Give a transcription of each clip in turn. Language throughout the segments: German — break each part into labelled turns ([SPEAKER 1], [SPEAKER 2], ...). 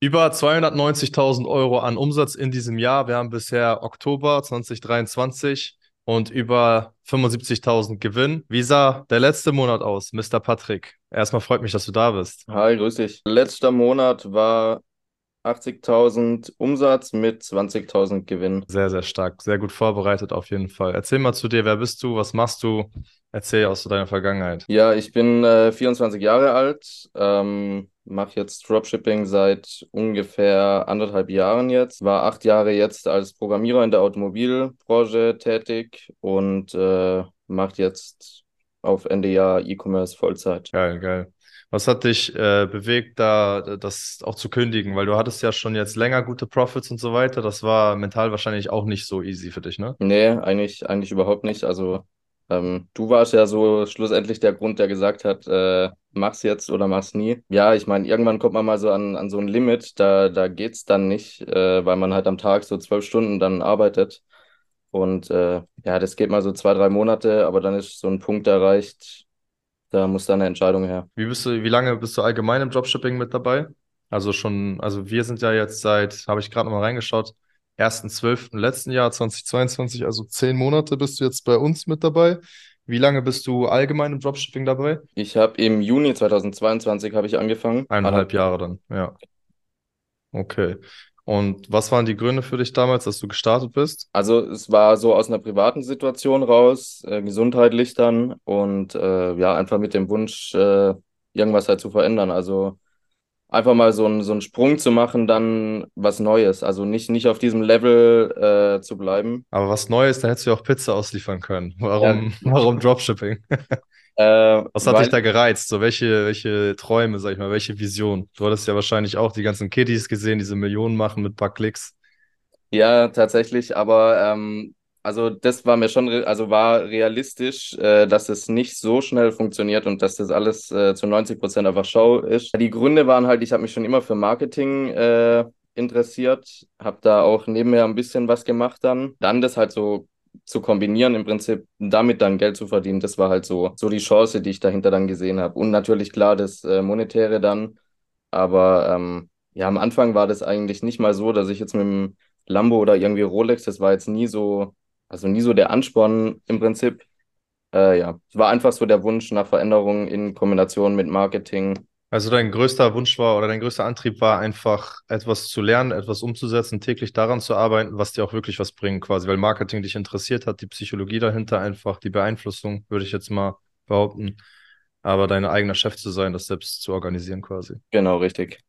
[SPEAKER 1] Über 290.000 Euro an Umsatz in diesem Jahr. Wir haben bisher Oktober 2023 und über 75.000 Gewinn. Wie sah der letzte Monat aus, Mr. Patrick? Erstmal freut mich, dass du da bist.
[SPEAKER 2] Hi, grüß dich. Letzter Monat war 80.000 Umsatz mit 20.000 Gewinn.
[SPEAKER 1] Sehr, sehr stark. Sehr gut vorbereitet auf jeden Fall. Erzähl mal zu dir, wer bist du, was machst du? Erzähl aus deiner Vergangenheit.
[SPEAKER 2] Ja, ich bin äh, 24 Jahre alt, ähm, mache jetzt Dropshipping seit ungefähr anderthalb Jahren jetzt, war acht Jahre jetzt als Programmierer in der Automobilbranche tätig und äh, mache jetzt auf Ende Jahr E-Commerce Vollzeit.
[SPEAKER 1] Geil, geil. Was hat dich äh, bewegt, da das auch zu kündigen? Weil du hattest ja schon jetzt länger gute Profits und so weiter. Das war mental wahrscheinlich auch nicht so easy für dich, ne?
[SPEAKER 2] Nee, eigentlich, eigentlich überhaupt nicht. Also ähm, du warst ja so schlussendlich der Grund, der gesagt hat, äh, mach's jetzt oder mach's nie. Ja, ich meine, irgendwann kommt man mal so an, an so ein Limit, da, da geht's dann nicht, äh, weil man halt am Tag so zwölf Stunden dann arbeitet. Und äh, ja, das geht mal so zwei, drei Monate, aber dann ist so ein Punkt erreicht, da muss dann eine Entscheidung her.
[SPEAKER 1] Wie bist du, wie lange bist du allgemein im Dropshipping mit dabei? Also schon, also wir sind ja jetzt seit, habe ich gerade noch mal reingeschaut, 1.12. letzten Jahr 2022, also zehn Monate bist du jetzt bei uns mit dabei. Wie lange bist du allgemein im Dropshipping dabei?
[SPEAKER 2] Ich habe im Juni 2022 habe ich angefangen.
[SPEAKER 1] Eineinhalb Jahre dann, ja. Okay. Und was waren die Gründe für dich damals, dass du gestartet bist?
[SPEAKER 2] Also es war so aus einer privaten Situation raus, äh, gesundheitlich dann und äh, ja, einfach mit dem Wunsch, äh, irgendwas halt zu verändern. Also einfach mal so, ein, so einen Sprung zu machen, dann was Neues. Also nicht, nicht auf diesem Level äh, zu bleiben.
[SPEAKER 1] Aber was Neues, dann hättest du ja auch Pizza ausliefern können. Warum, ja. warum Dropshipping? Äh, was hat weil, dich da gereizt? So welche, welche Träume, sag ich mal, welche Vision? Du hattest ja wahrscheinlich auch die ganzen Kiddies gesehen, diese Millionen machen mit ein paar Klicks.
[SPEAKER 2] Ja, tatsächlich, aber ähm, also das war mir schon, also war realistisch, äh, dass es nicht so schnell funktioniert und dass das alles äh, zu 90 Prozent einfach Show ist. Die Gründe waren halt, ich habe mich schon immer für Marketing äh, interessiert, habe da auch nebenher ein bisschen was gemacht dann. Dann das halt so zu kombinieren, im Prinzip damit dann Geld zu verdienen, das war halt so, so die Chance, die ich dahinter dann gesehen habe. Und natürlich klar das äh, Monetäre dann, aber ähm, ja, am Anfang war das eigentlich nicht mal so, dass ich jetzt mit dem Lambo oder irgendwie Rolex, das war jetzt nie so, also nie so der Ansporn im Prinzip. Äh, ja, es war einfach so der Wunsch nach Veränderung in Kombination mit Marketing
[SPEAKER 1] also dein größter Wunsch war oder dein größter Antrieb war einfach etwas zu lernen, etwas umzusetzen, täglich daran zu arbeiten, was dir auch wirklich was bringt, quasi, weil Marketing dich interessiert hat, die Psychologie dahinter einfach, die Beeinflussung, würde ich jetzt mal behaupten. Aber dein eigener Chef zu sein, das selbst zu organisieren quasi.
[SPEAKER 2] Genau, richtig.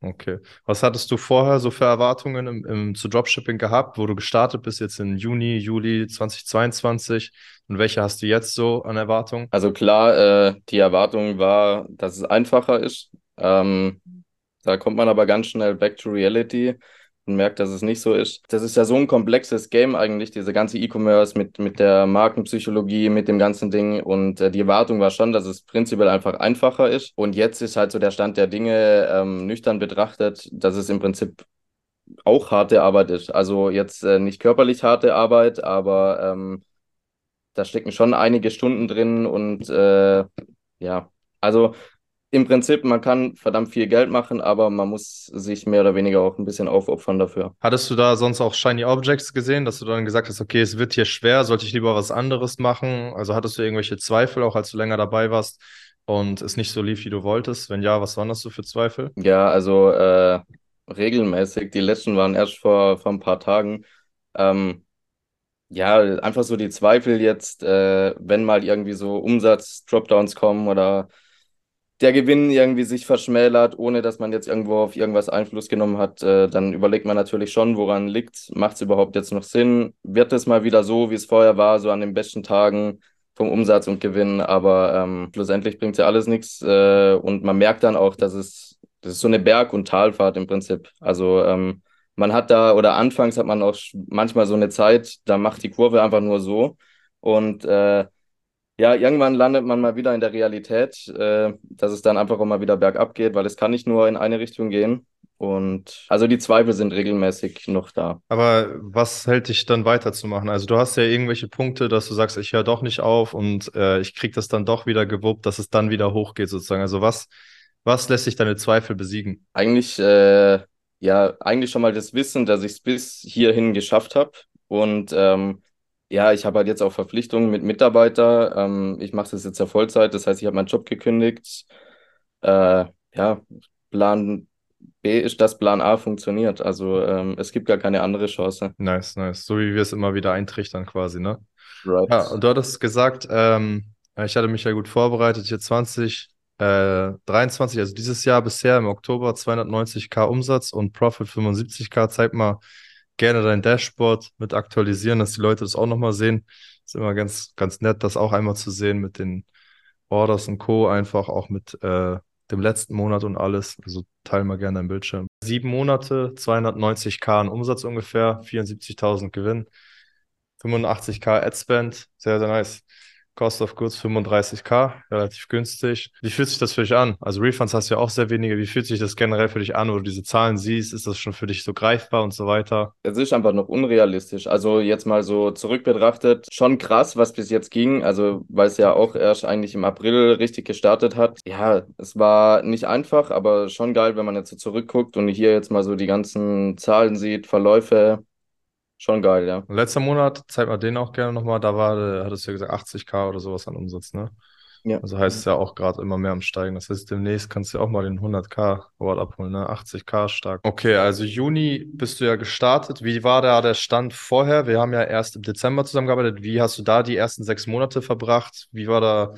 [SPEAKER 1] Okay. Was hattest du vorher so für Erwartungen im, im, zu Dropshipping gehabt, wo du gestartet bist, jetzt in Juni, Juli 2022? Und welche hast du jetzt so an Erwartungen?
[SPEAKER 2] Also klar, äh, die Erwartung war, dass es einfacher ist. Ähm, da kommt man aber ganz schnell back to reality und merkt, dass es nicht so ist. Das ist ja so ein komplexes Game eigentlich, diese ganze E-Commerce mit, mit der Markenpsychologie, mit dem ganzen Ding. Und äh, die Erwartung war schon, dass es prinzipiell einfach einfacher ist. Und jetzt ist halt so der Stand der Dinge ähm, nüchtern betrachtet, dass es im Prinzip auch harte Arbeit ist. Also jetzt äh, nicht körperlich harte Arbeit, aber ähm, da stecken schon einige Stunden drin und äh, ja, also im Prinzip, man kann verdammt viel Geld machen, aber man muss sich mehr oder weniger auch ein bisschen aufopfern dafür.
[SPEAKER 1] Hattest du da sonst auch Shiny Objects gesehen, dass du dann gesagt hast, okay, es wird hier schwer, sollte ich lieber was anderes machen? Also hattest du irgendwelche Zweifel, auch als du länger dabei warst und es nicht so lief, wie du wolltest? Wenn ja, was waren das so für Zweifel?
[SPEAKER 2] Ja, also äh, regelmäßig. Die letzten waren erst vor, vor ein paar Tagen. Ähm, ja, einfach so die Zweifel jetzt, äh, wenn mal irgendwie so Umsatz-Dropdowns kommen oder der Gewinn irgendwie sich verschmälert, ohne dass man jetzt irgendwo auf irgendwas Einfluss genommen hat, äh, dann überlegt man natürlich schon, woran liegt, macht es überhaupt jetzt noch Sinn? Wird es mal wieder so, wie es vorher war, so an den besten Tagen vom Umsatz und Gewinn? Aber ähm, schlussendlich bringt ja alles nichts äh, und man merkt dann auch, dass es, das ist so eine Berg- und Talfahrt im Prinzip. Also ähm, man hat da, oder anfangs hat man auch manchmal so eine Zeit, da macht die Kurve einfach nur so und äh, ja, irgendwann landet man mal wieder in der Realität, äh, dass es dann einfach auch mal wieder bergab geht, weil es kann nicht nur in eine Richtung gehen. Und also die Zweifel sind regelmäßig noch da.
[SPEAKER 1] Aber was hält dich dann weiterzumachen? Also du hast ja irgendwelche Punkte, dass du sagst, ich höre doch nicht auf und äh, ich kriege das dann doch wieder gewuppt, dass es dann wieder hochgeht sozusagen. Also was, Was lässt sich deine Zweifel besiegen?
[SPEAKER 2] Eigentlich, äh, ja, eigentlich schon mal das Wissen, dass ich es bis hierhin geschafft habe. Und ähm, ja, ich habe halt jetzt auch Verpflichtungen mit Mitarbeiter. Ähm, ich mache das jetzt ja Vollzeit, das heißt, ich habe meinen Job gekündigt. Äh, ja, Plan B ist, dass Plan A funktioniert. Also ähm, es gibt gar keine andere Chance.
[SPEAKER 1] Nice, nice. So wie wir es immer wieder eintrichtern quasi, ne?
[SPEAKER 2] Right.
[SPEAKER 1] Ja, und du hattest gesagt, ähm, ich hatte mich ja gut vorbereitet, hier 20, äh, 23, also dieses Jahr bisher im Oktober 290k Umsatz und Profit 75k. Zeig mal gerne dein Dashboard mit aktualisieren, dass die Leute das auch nochmal sehen. Ist immer ganz, ganz nett, das auch einmal zu sehen mit den Orders und Co. Einfach auch mit äh, dem letzten Monat und alles. Also teil mal gerne dein Bildschirm. Sieben Monate, 290k an Umsatz ungefähr, 74.000 Gewinn, 85k Adspend, sehr, sehr nice. Cost of Goods 35k, relativ günstig. Wie fühlt sich das für dich an? Also Refunds hast du ja auch sehr wenige. Wie fühlt sich das generell für dich an, wo du diese Zahlen siehst? Ist das schon für dich so greifbar und so weiter?
[SPEAKER 2] Es ist einfach noch unrealistisch. Also jetzt mal so zurück betrachtet, schon krass, was bis jetzt ging. Also weil es ja auch erst eigentlich im April richtig gestartet hat. Ja, es war nicht einfach, aber schon geil, wenn man jetzt so zurückguckt und hier jetzt mal so die ganzen Zahlen sieht, Verläufe. Schon geil, ja.
[SPEAKER 1] Und letzter Monat, zeig mal den auch gerne nochmal, da war, äh, hattest du ja gesagt, 80k oder sowas an Umsatz, ne?
[SPEAKER 2] Ja.
[SPEAKER 1] Also heißt es ja auch gerade immer mehr am Steigen. Das heißt, demnächst kannst du auch mal den 100k Award abholen, ne? 80k stark. Okay, also Juni bist du ja gestartet. Wie war da der Stand vorher? Wir haben ja erst im Dezember zusammengearbeitet. Wie hast du da die ersten sechs Monate verbracht? Wie war da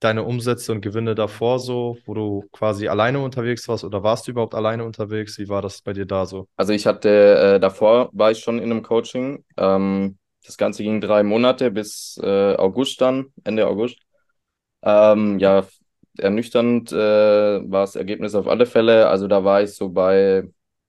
[SPEAKER 1] deine Umsätze und Gewinne davor so, wo du quasi alleine unterwegs warst oder warst du überhaupt alleine unterwegs? Wie war das bei dir da so?
[SPEAKER 2] Also ich hatte, äh, davor war ich schon in einem Coaching. Ähm, das Ganze ging drei Monate bis äh, August dann, Ende August. Ähm, ja, ernüchternd äh, war das Ergebnis auf alle Fälle. Also da war ich so bei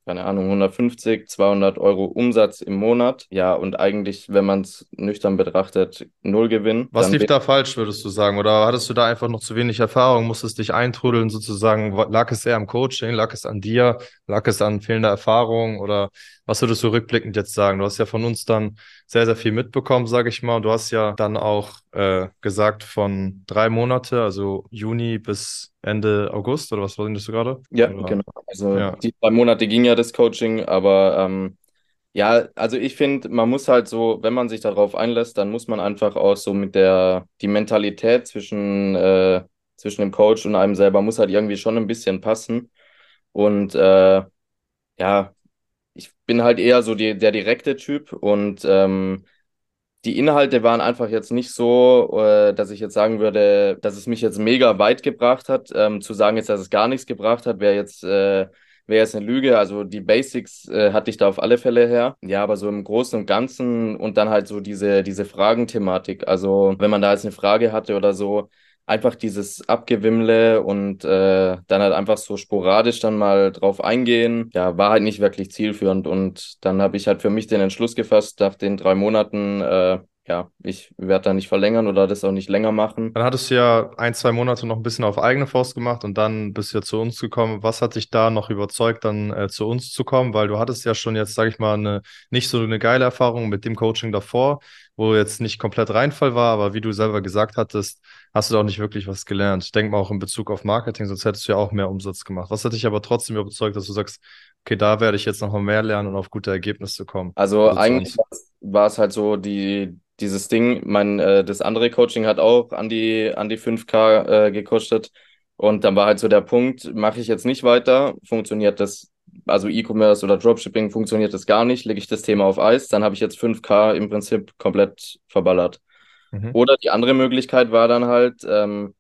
[SPEAKER 2] keine Ahnung, 150, 200 Euro Umsatz im Monat. Ja, und eigentlich, wenn man es nüchtern betrachtet, null Gewinn.
[SPEAKER 1] Was lief da falsch, würdest du sagen? Oder hattest du da einfach noch zu wenig Erfahrung, musstest dich eintrudeln sozusagen? Lag es eher am Coaching? Lag es an dir? Lag es an fehlender Erfahrung? Oder was würdest du rückblickend jetzt sagen? Du hast ja von uns dann sehr, sehr viel mitbekommen, sage ich mal. Und du hast ja dann auch äh, gesagt von drei Monate, also Juni bis Ende August oder was wolltest du gerade?
[SPEAKER 2] Ja,
[SPEAKER 1] oder?
[SPEAKER 2] genau. Also
[SPEAKER 1] Ja.
[SPEAKER 2] die drei Monate ging ja das Coaching, aber ähm, ja, also ich finde, man muss halt so, wenn man sich darauf einlässt, dann muss man einfach auch so mit der, die Mentalität zwischen, äh, zwischen dem Coach und einem selber muss halt irgendwie schon ein bisschen passen. Und äh, ja, ich bin halt eher so die, der direkte Typ und ähm, die Inhalte waren einfach jetzt nicht so, äh, dass ich jetzt sagen würde, dass es mich jetzt mega weit gebracht hat. Ähm, zu sagen jetzt, dass es gar nichts gebracht hat, wäre jetzt, äh, wäre jetzt eine Lüge. Also die Basics äh, hatte ich da auf alle Fälle her. Ja, aber so im Großen und Ganzen und dann halt so diese, diese Fragenthematik. Also wenn man da jetzt eine Frage hatte oder so, einfach dieses Abgewimmle und äh, dann halt einfach so sporadisch dann mal drauf eingehen, ja, war halt nicht wirklich zielführend. Und dann habe ich halt für mich den Entschluss gefasst, nach den drei Monaten, äh, ja, ich werde da nicht verlängern oder das auch nicht länger machen.
[SPEAKER 1] Dann hattest du ja ein, zwei Monate noch ein bisschen auf eigene Faust gemacht und dann bist du ja zu uns gekommen. Was hat dich da noch überzeugt, dann äh, zu uns zu kommen? Weil du hattest ja schon jetzt, sag ich mal, eine, nicht so eine geile Erfahrung mit dem Coaching davor, wo jetzt nicht komplett Reinfall war, aber wie du selber gesagt hattest, hast du da auch nicht wirklich was gelernt. Ich denke mal auch in Bezug auf Marketing, sonst hättest du ja auch mehr Umsatz gemacht. Was hat dich aber trotzdem überzeugt, dass du sagst, okay, da werde ich jetzt noch mal mehr lernen und auf gute Ergebnisse kommen?
[SPEAKER 2] Also
[SPEAKER 1] Also
[SPEAKER 2] eigentlich war es halt so die, dieses Ding, mein, äh, das andere Coaching hat auch an die, an die 5K äh, gekostet. Und dann war halt so der Punkt, mache ich jetzt nicht weiter, funktioniert das, also E-Commerce oder Dropshipping funktioniert das gar nicht, lege ich das Thema auf Eis, dann habe ich jetzt 5K im Prinzip komplett verballert.
[SPEAKER 1] Mhm.
[SPEAKER 2] Oder die andere Möglichkeit war dann halt, ähm,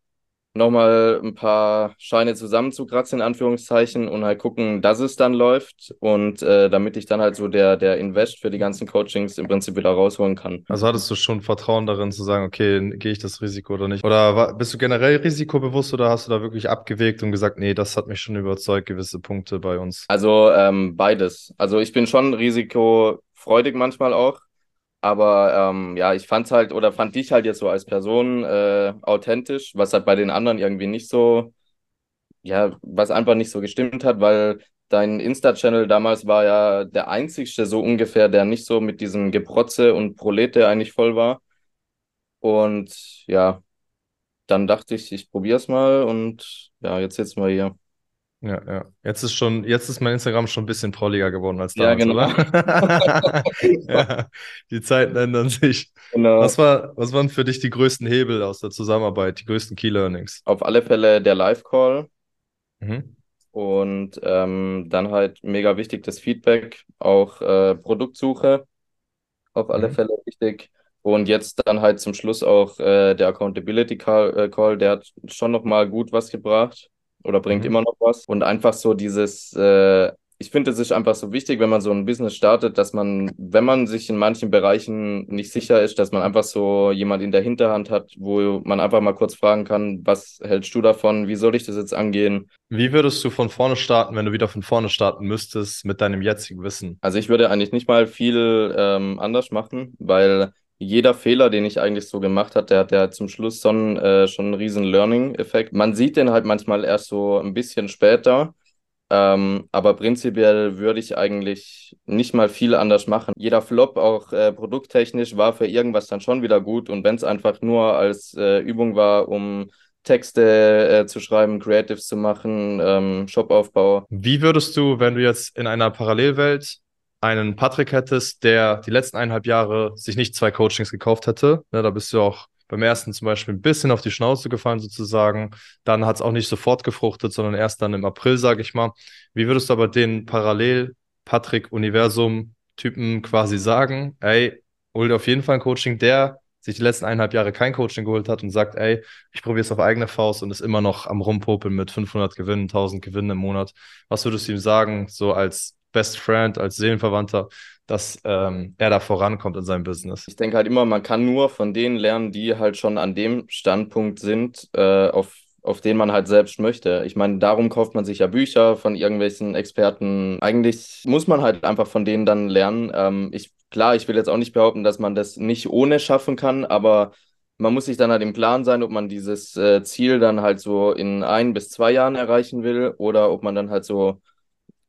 [SPEAKER 2] nochmal ein paar Scheine zusammenzukratzen, in Anführungszeichen, und halt gucken, dass es dann läuft. Und äh, damit ich dann halt so der, der Invest für die ganzen Coachings im Prinzip wieder rausholen kann.
[SPEAKER 1] Also hattest du schon Vertrauen darin zu sagen, okay, gehe ich das Risiko oder nicht? Oder war, bist du generell risikobewusst oder hast du da wirklich abgewegt und gesagt, nee, das hat mich schon überzeugt, gewisse Punkte bei uns?
[SPEAKER 2] Also ähm, beides. Also ich bin schon risikofreudig manchmal auch. Aber ähm, ja, ich fand's halt oder fand dich halt jetzt so als Person äh, authentisch, was halt bei den anderen irgendwie nicht so, ja, was einfach nicht so gestimmt hat, weil dein Insta-Channel damals war ja der einzigste so ungefähr, der nicht so mit diesem Geprotze und Prolete eigentlich voll war. Und ja, dann dachte ich, ich probier's mal und ja, jetzt sitzen wir hier.
[SPEAKER 1] Ja, ja. Jetzt ist schon, jetzt ist mein Instagram schon ein bisschen prolliger geworden als
[SPEAKER 2] Ja,
[SPEAKER 1] damals,
[SPEAKER 2] genau.
[SPEAKER 1] oder? Ja, die Zeiten ändern sich.
[SPEAKER 2] Genau.
[SPEAKER 1] Was war, was waren für dich die größten Hebel aus der Zusammenarbeit, die größten Key Learnings?
[SPEAKER 2] Auf alle Fälle der Live-Call
[SPEAKER 1] Mhm.
[SPEAKER 2] und ähm, dann halt mega wichtig das Feedback, auch äh, Produktsuche, auf alle
[SPEAKER 1] Mhm.
[SPEAKER 2] Fälle wichtig. Und jetzt dann halt zum Schluss auch äh, der Accountability Call, äh, Call, der hat schon nochmal gut was gebracht oder bringt
[SPEAKER 1] Mhm.
[SPEAKER 2] immer noch was. Und einfach so dieses, äh, ich finde, es ist einfach so wichtig, wenn man so ein Business startet, dass man, wenn man sich in manchen Bereichen nicht sicher ist, dass man einfach so jemand in der Hinterhand hat, wo man einfach mal kurz fragen kann, was hältst du davon? Wie soll ich das jetzt angehen?
[SPEAKER 1] Wie würdest du von vorne starten, wenn du wieder von vorne starten müsstest mit deinem jetzigen Wissen?
[SPEAKER 2] Also ich würde eigentlich nicht mal viel ähm, anders machen, weil jeder Fehler, den ich eigentlich so gemacht habe, der hat ja zum Schluss einen, äh, schon einen riesen Learning-Effekt. Man sieht den halt manchmal erst so ein bisschen später, ähm, aber prinzipiell würde ich eigentlich nicht mal viel anders machen. Jeder Flop, auch äh, produkttechnisch, war für irgendwas dann schon wieder gut und wenn es einfach nur als äh, Übung war, um Texte äh, zu schreiben, Creatives zu machen, ähm, Shopaufbau.
[SPEAKER 1] Wie würdest du, wenn du jetzt in einer Parallelwelt einen Patrick hättest, der die letzten eineinhalb Jahre sich nicht zwei Coachings gekauft hätte, ne, da bist du auch beim ersten zum Beispiel ein bisschen auf die Schnauze gefallen sozusagen, dann hat es auch nicht sofort gefruchtet, sondern erst dann im April, sage ich mal. Wie würdest du aber den Parallel-Patrick-Universum-Typen quasi sagen, ey, hol dir auf jeden Fall ein Coaching, der sich die letzten eineinhalb Jahre kein Coaching geholt hat und sagt, ey, ich probiere es auf eigene Faust und ist immer noch am Rumpopeln mit 500 Gewinnen, 1000 Gewinnen im Monat. Was würdest du ihm sagen, so als Best Friend, als Seelenverwandter, dass ähm, er da vorankommt in seinem Business?
[SPEAKER 2] Ich denke halt immer, man kann nur von denen lernen, die halt schon an dem Standpunkt sind, äh, auf, auf den man halt selbst möchte. Ich meine, darum kauft man sich ja Bücher von irgendwelchen Experten. Eigentlich muss man halt einfach von denen dann lernen. Ähm, ich, klar, ich will jetzt auch nicht behaupten, dass man das nicht ohne schaffen kann, aber man muss sich dann halt im Klaren sein, ob man dieses äh, Ziel dann halt so in ein bis zwei Jahren erreichen will oder ob man dann halt so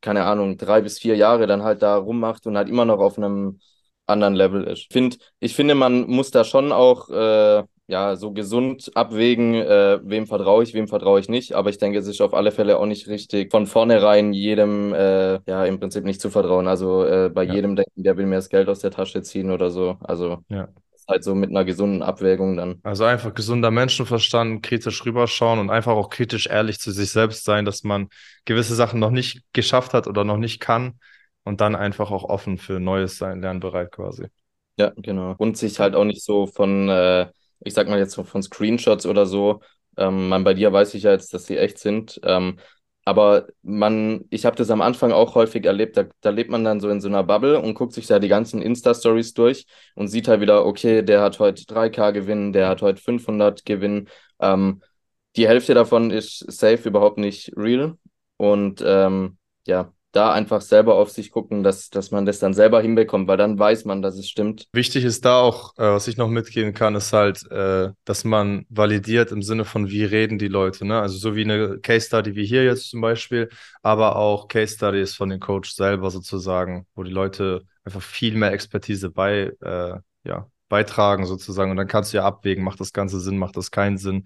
[SPEAKER 2] keine Ahnung, drei bis vier Jahre dann halt da rummacht und halt immer noch auf einem anderen Level ist. Ich, find, ich finde, man muss da schon auch äh, ja, so gesund abwägen, äh, wem vertraue ich, wem vertraue ich nicht. Aber ich denke, es ist auf alle Fälle auch nicht richtig, von vornherein jedem äh, ja im Prinzip nicht zu vertrauen. Also äh, bei
[SPEAKER 1] Ja.
[SPEAKER 2] jedem denken, der will mir das Geld aus der Tasche ziehen oder so. Also
[SPEAKER 1] Ja.
[SPEAKER 2] Halt so mit einer gesunden Abwägung dann.
[SPEAKER 1] Also einfach gesunder Menschenverstand, kritisch rüberschauen und einfach auch kritisch ehrlich zu sich selbst sein, dass man gewisse Sachen noch nicht geschafft hat oder noch nicht kann und dann einfach auch offen für Neues sein, lernbereit quasi.
[SPEAKER 2] Ja, genau. Und sich halt auch nicht so von, äh, ich sag mal jetzt so von Screenshots oder so, ähm, man, bei dir weiß ich ja jetzt, dass sie echt sind, ähm, aber man, ich habe das am Anfang auch häufig erlebt, da, da lebt man dann so in so einer Bubble und guckt sich da die ganzen Insta-Stories durch und sieht halt wieder, okay, der hat heute 3K Gewinn, der hat heute 500 Gewinn, ähm, die Hälfte davon ist safe überhaupt nicht real. Und ähm, ja, da einfach selber auf sich gucken, dass, dass man das dann selber hinbekommt, weil dann weiß man, dass es stimmt.
[SPEAKER 1] Wichtig ist da auch, äh, was ich noch mitgeben kann, ist halt, äh, dass man validiert im Sinne von, wie reden die Leute, ne? Also so wie eine Case Study wie hier jetzt zum Beispiel, aber auch Case Studies von den Coach selber sozusagen, wo die Leute einfach viel mehr Expertise bei, äh, ja, beitragen sozusagen und dann kannst du ja abwägen, macht das Ganze Sinn, macht das keinen Sinn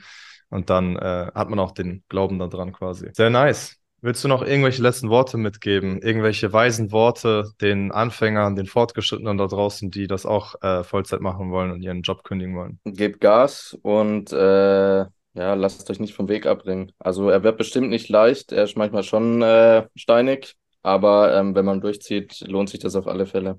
[SPEAKER 1] und dann äh, hat man auch den Glauben daran quasi. Sehr nice. Willst du noch irgendwelche letzten Worte mitgeben? Irgendwelche weisen Worte den Anfängern, den Fortgeschrittenen da draußen, die das auch äh, Vollzeit machen wollen und ihren Job kündigen wollen?
[SPEAKER 2] Gebt Gas und äh, ja, lasst euch nicht vom Weg abbringen. Also er wird bestimmt nicht leicht, er ist manchmal schon äh, steinig, aber ähm, wenn man durchzieht, lohnt sich das auf alle Fälle.